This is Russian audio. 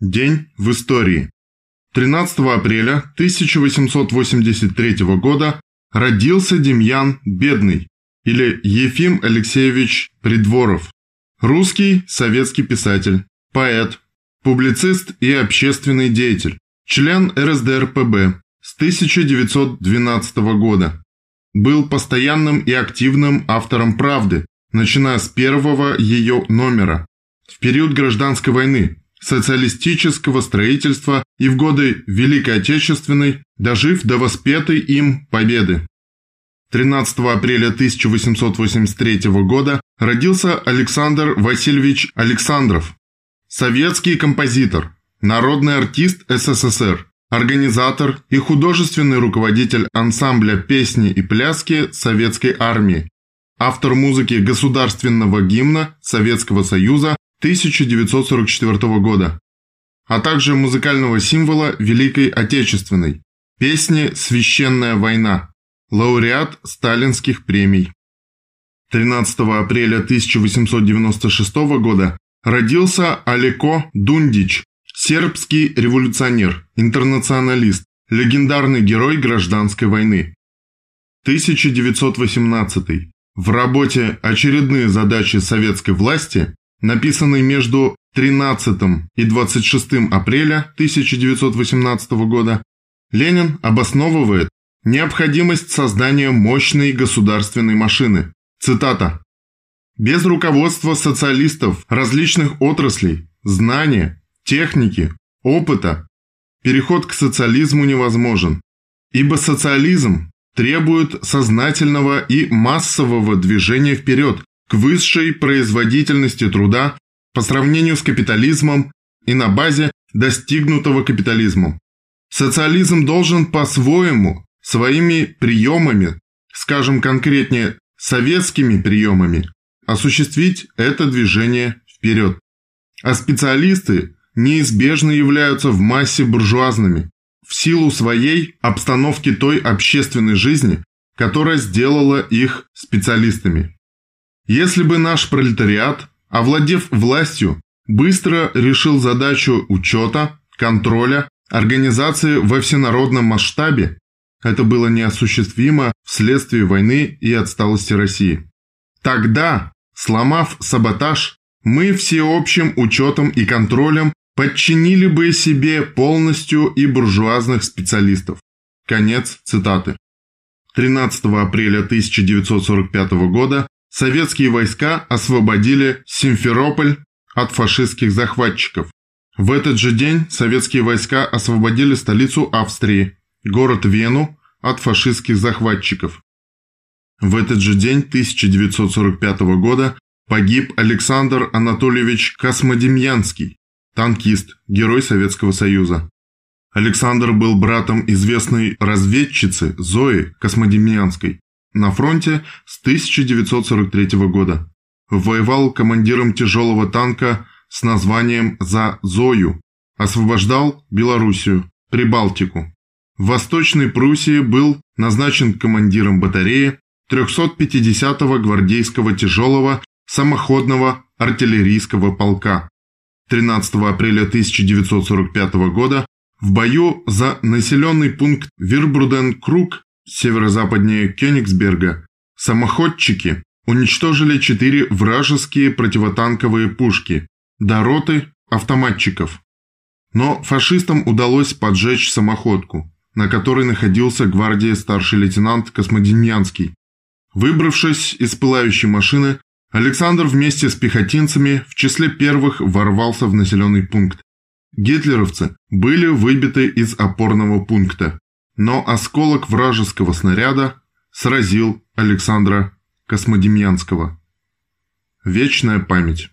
День в истории. 13 апреля 1883 года родился Демьян Бедный или Ефим Алексеевич Придворов. Русский советский писатель, поэт, публицист и общественный деятель, член РСДРПБ с 1912 года. Был постоянным и активным автором «Правды», начиная с первого ее номера. В период гражданской войны социалистического строительства и в годы Великой Отечественной, дожив до воспетой им победы. 13 апреля 1883 года родился Александр Васильевич Александров, советский композитор, народный артист СССР, организатор и художественный руководитель ансамбля песни и пляски Советской армии, автор музыки государственного гимна Советского Союза 1944 года, а также музыкального символа Великой Отечественной, песни «Священная война», лауреат сталинских премий. 13 апреля 1896 года родился Алеко Дундич, сербский революционер, интернационалист, легендарный герой гражданской войны. 1918. В работе «Очередные задачи советской власти» написанный между 13 и 26 апреля 1918 года, Ленин обосновывает необходимость создания мощной государственной машины. Цитата. «Без руководства социалистов различных отраслей, знания, техники, опыта переход к социализму невозможен, ибо социализм требует сознательного и массового движения вперед к высшей производительности труда по сравнению с капитализмом и на базе достигнутого капитализмом. Социализм должен по-своему, своими приемами, скажем конкретнее, советскими приемами, осуществить это движение вперед. А специалисты неизбежно являются в массе буржуазными, в силу своей обстановки той общественной жизни, которая сделала их специалистами. Если бы наш пролетариат, овладев властью, быстро решил задачу учета, контроля, организации во всенародном масштабе, это было неосуществимо вследствие войны и отсталости России. Тогда, сломав саботаж, мы всеобщим учетом и контролем подчинили бы себе полностью и буржуазных специалистов. Конец цитаты. 13 апреля 1945 года советские войска освободили Симферополь от фашистских захватчиков. В этот же день советские войска освободили столицу Австрии, город Вену, от фашистских захватчиков. В этот же день 1945 года погиб Александр Анатольевич Космодемьянский, танкист, герой Советского Союза. Александр был братом известной разведчицы Зои Космодемьянской на фронте с 1943 года. Воевал командиром тяжелого танка с названием «За Зою», освобождал Белоруссию, Прибалтику. В Восточной Пруссии был назначен командиром батареи 350-го гвардейского тяжелого самоходного артиллерийского полка. 13 апреля 1945 года в бою за населенный пункт Вирбруден-Круг северо-западнее Кёнигсберга, самоходчики уничтожили четыре вражеские противотанковые пушки до роты автоматчиков. Но фашистам удалось поджечь самоходку, на которой находился гвардии старший лейтенант Космодемьянский. Выбравшись из пылающей машины, Александр вместе с пехотинцами в числе первых ворвался в населенный пункт. Гитлеровцы были выбиты из опорного пункта но осколок вражеского снаряда сразил Александра Космодемьянского. Вечная память.